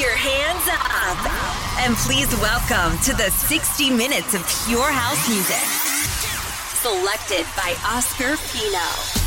your hands up. And please welcome to the 60 minutes of pure house music. Selected by Oscar Pino.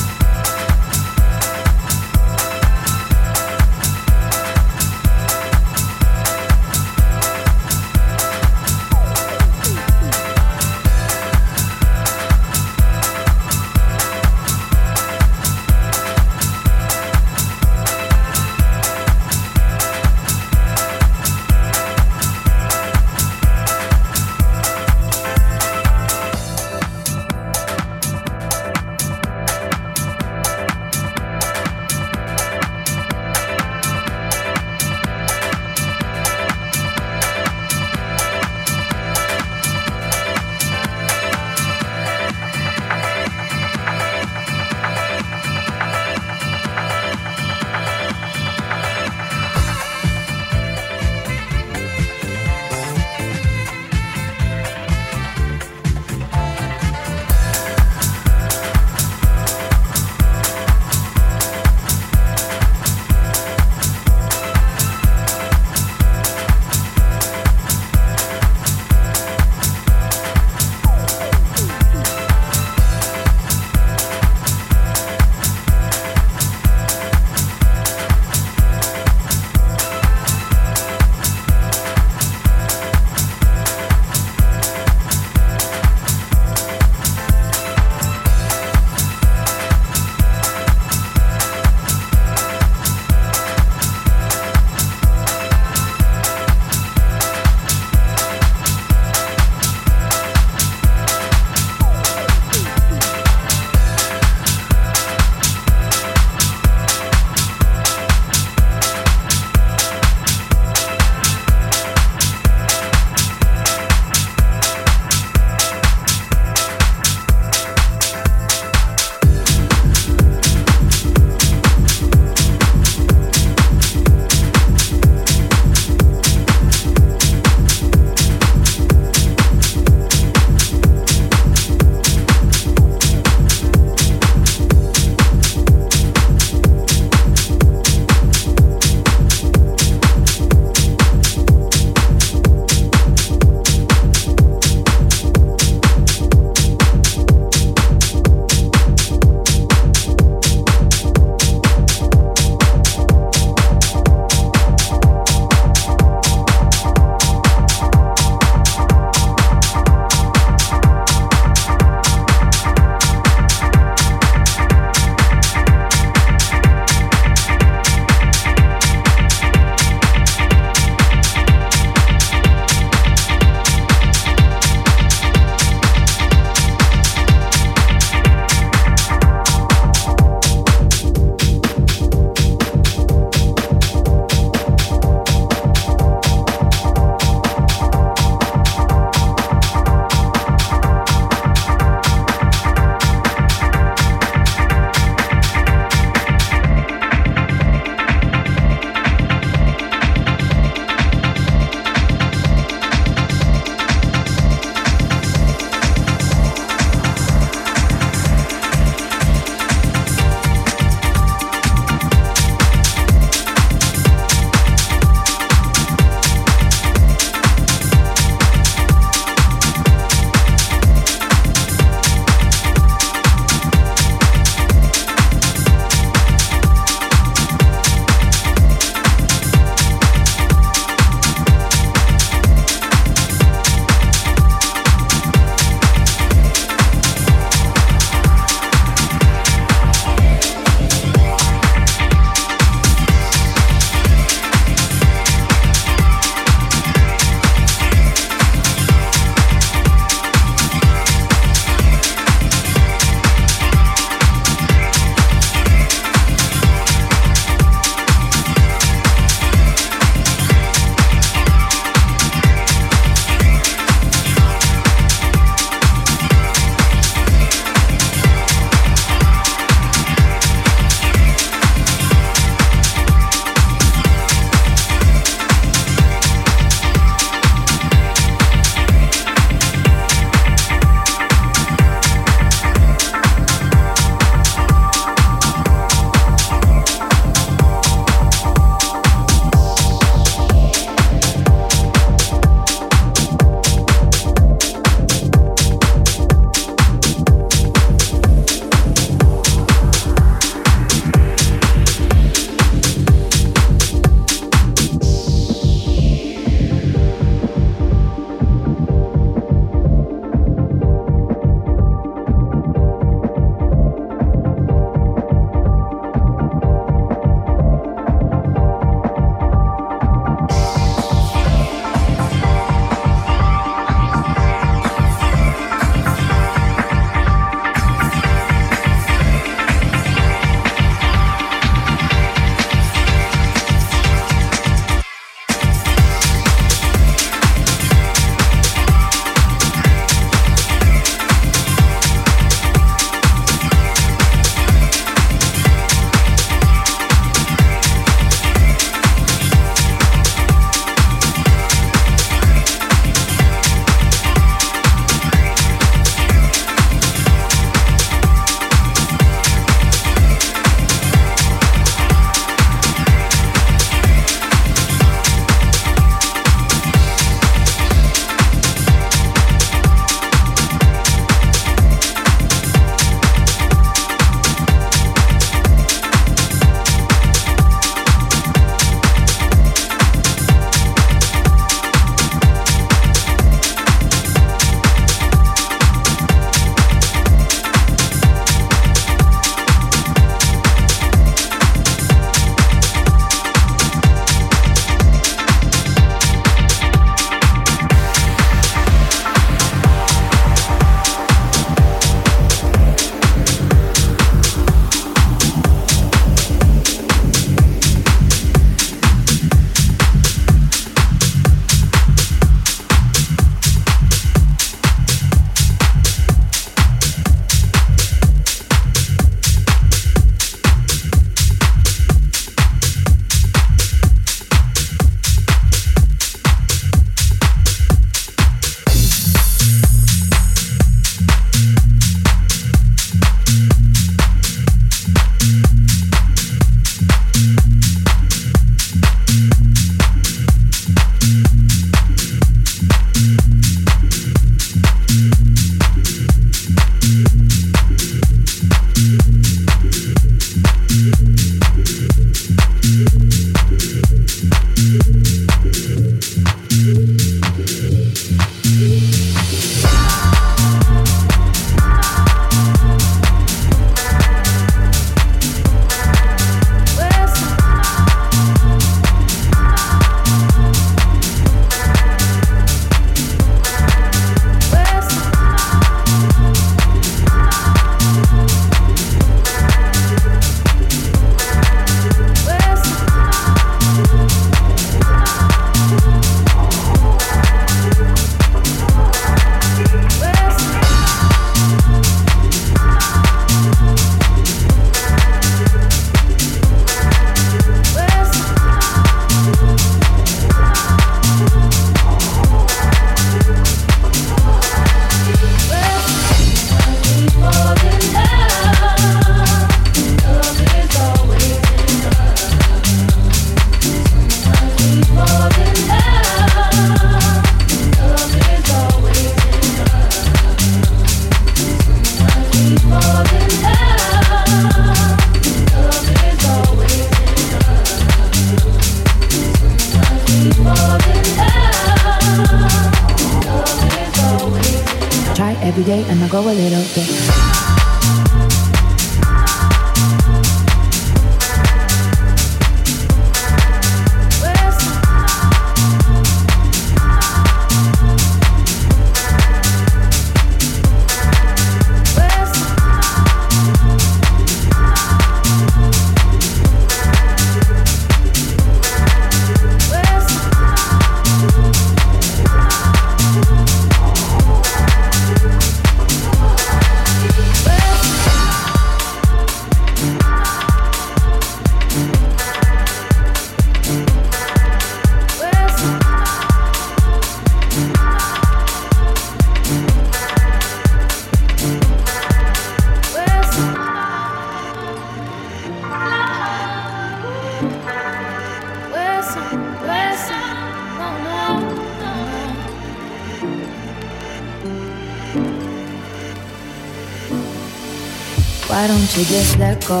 Just let go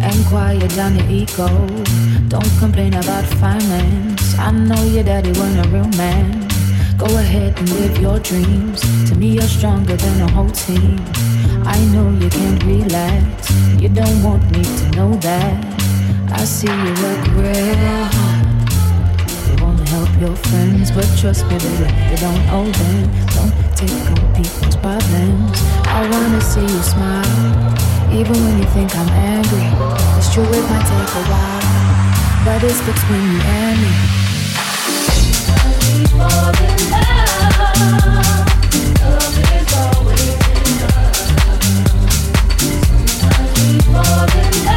and quiet down your ego. Don't complain about finance. I know your daddy wasn't a real man. Go ahead and live your dreams. To me, you're stronger than a whole team. I know you can't relax. You don't want me to know that. I see you work real hard. You wanna help your friends, but trust me, baby, you don't owe them. Don't take on people's problems. I wanna see you smile. Even when you think I'm angry, it's true it might take a while, but it's between you and me. Fall in love. Love is always enough. Fall in love.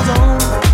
was on.